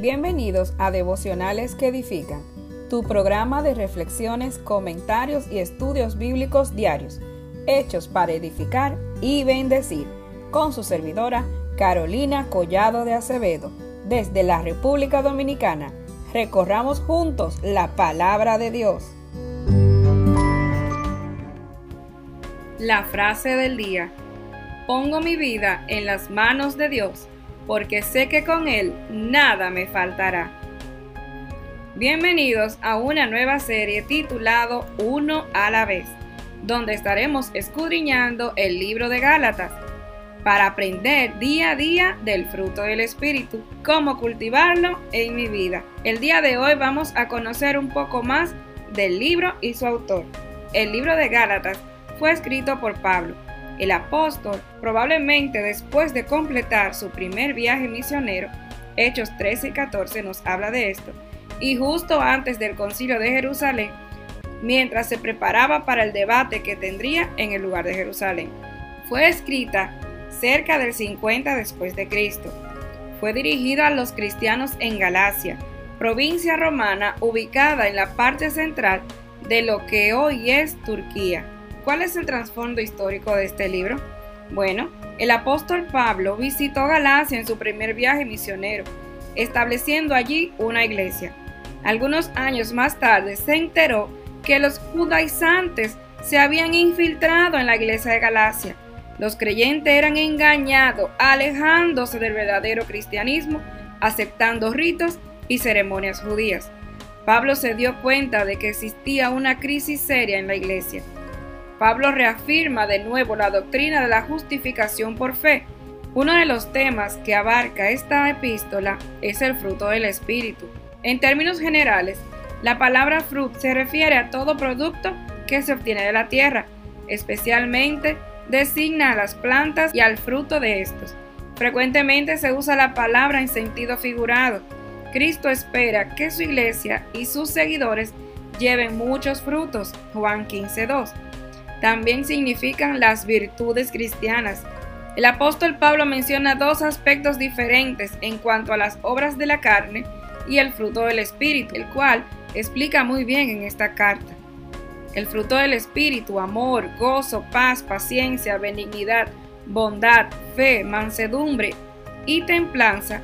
Bienvenidos a Devocionales que Edifican, tu programa de reflexiones, comentarios y estudios bíblicos diarios, hechos para edificar y bendecir, con su servidora Carolina Collado de Acevedo, desde la República Dominicana. Recorramos juntos la palabra de Dios. La frase del día. Pongo mi vida en las manos de Dios porque sé que con Él nada me faltará. Bienvenidos a una nueva serie titulado Uno a la vez, donde estaremos escudriñando el libro de Gálatas para aprender día a día del fruto del Espíritu, cómo cultivarlo en mi vida. El día de hoy vamos a conocer un poco más del libro y su autor. El libro de Gálatas fue escrito por Pablo el apóstol, probablemente después de completar su primer viaje misionero, Hechos 13 y 14 nos habla de esto, y justo antes del concilio de Jerusalén, mientras se preparaba para el debate que tendría en el lugar de Jerusalén. Fue escrita cerca del 50 después de Cristo. Fue dirigida a los cristianos en Galacia, provincia romana ubicada en la parte central de lo que hoy es Turquía. ¿Cuál es el trasfondo histórico de este libro? Bueno, el apóstol Pablo visitó Galacia en su primer viaje misionero, estableciendo allí una iglesia. Algunos años más tarde se enteró que los judaizantes se habían infiltrado en la iglesia de Galacia. Los creyentes eran engañados, alejándose del verdadero cristianismo, aceptando ritos y ceremonias judías. Pablo se dio cuenta de que existía una crisis seria en la iglesia Pablo reafirma de nuevo la doctrina de la justificación por fe. Uno de los temas que abarca esta epístola es el fruto del Espíritu. En términos generales, la palabra fruit se refiere a todo producto que se obtiene de la tierra, especialmente designa a las plantas y al fruto de estos. Frecuentemente se usa la palabra en sentido figurado. Cristo espera que su iglesia y sus seguidores lleven muchos frutos. Juan 15.2 también significan las virtudes cristianas. El apóstol Pablo menciona dos aspectos diferentes en cuanto a las obras de la carne y el fruto del Espíritu, el cual explica muy bien en esta carta. El fruto del Espíritu, amor, gozo, paz, paciencia, benignidad, bondad, fe, mansedumbre y templanza,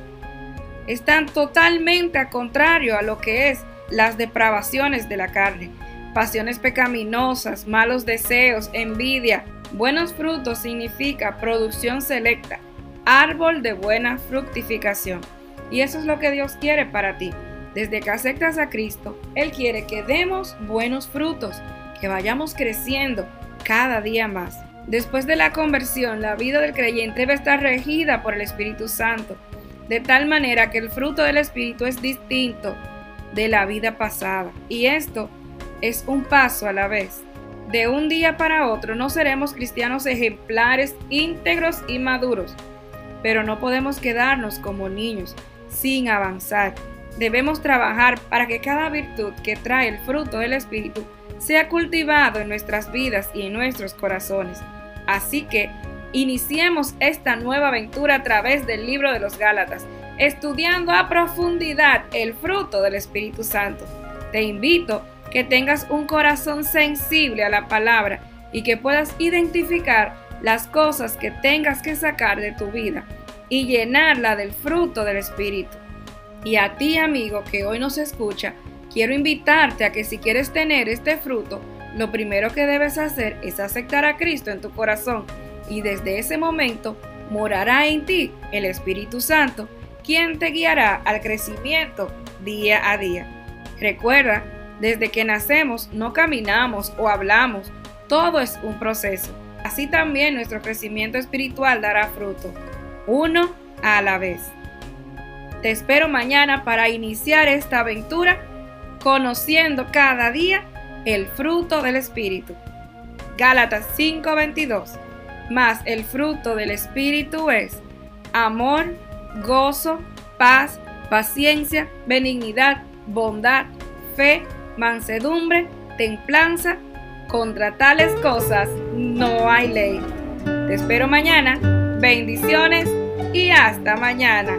están totalmente a contrario a lo que es las depravaciones de la carne pasiones pecaminosas, malos deseos, envidia. Buenos frutos significa producción selecta, árbol de buena fructificación. Y eso es lo que Dios quiere para ti. Desde que aceptas a Cristo, Él quiere que demos buenos frutos, que vayamos creciendo cada día más. Después de la conversión, la vida del creyente debe estar regida por el Espíritu Santo, de tal manera que el fruto del Espíritu es distinto de la vida pasada. Y esto es un paso a la vez. De un día para otro no seremos cristianos ejemplares, íntegros y maduros, pero no podemos quedarnos como niños sin avanzar. Debemos trabajar para que cada virtud que trae el fruto del Espíritu sea cultivado en nuestras vidas y en nuestros corazones. Así que iniciemos esta nueva aventura a través del libro de los Gálatas, estudiando a profundidad el fruto del Espíritu Santo. Te invito que tengas un corazón sensible a la palabra y que puedas identificar las cosas que tengas que sacar de tu vida y llenarla del fruto del Espíritu. Y a ti, amigo, que hoy nos escucha, quiero invitarte a que si quieres tener este fruto, lo primero que debes hacer es aceptar a Cristo en tu corazón y desde ese momento morará en ti el Espíritu Santo, quien te guiará al crecimiento día a día. Recuerda desde que nacemos no caminamos o hablamos, todo es un proceso. Así también nuestro crecimiento espiritual dará fruto, uno a la vez. Te espero mañana para iniciar esta aventura conociendo cada día el fruto del Espíritu. Gálatas 5:22. Más el fruto del Espíritu es amor, gozo, paz, paciencia, benignidad, bondad, fe, mansedumbre, templanza, contra tales cosas no hay ley. Te espero mañana. Bendiciones y hasta mañana.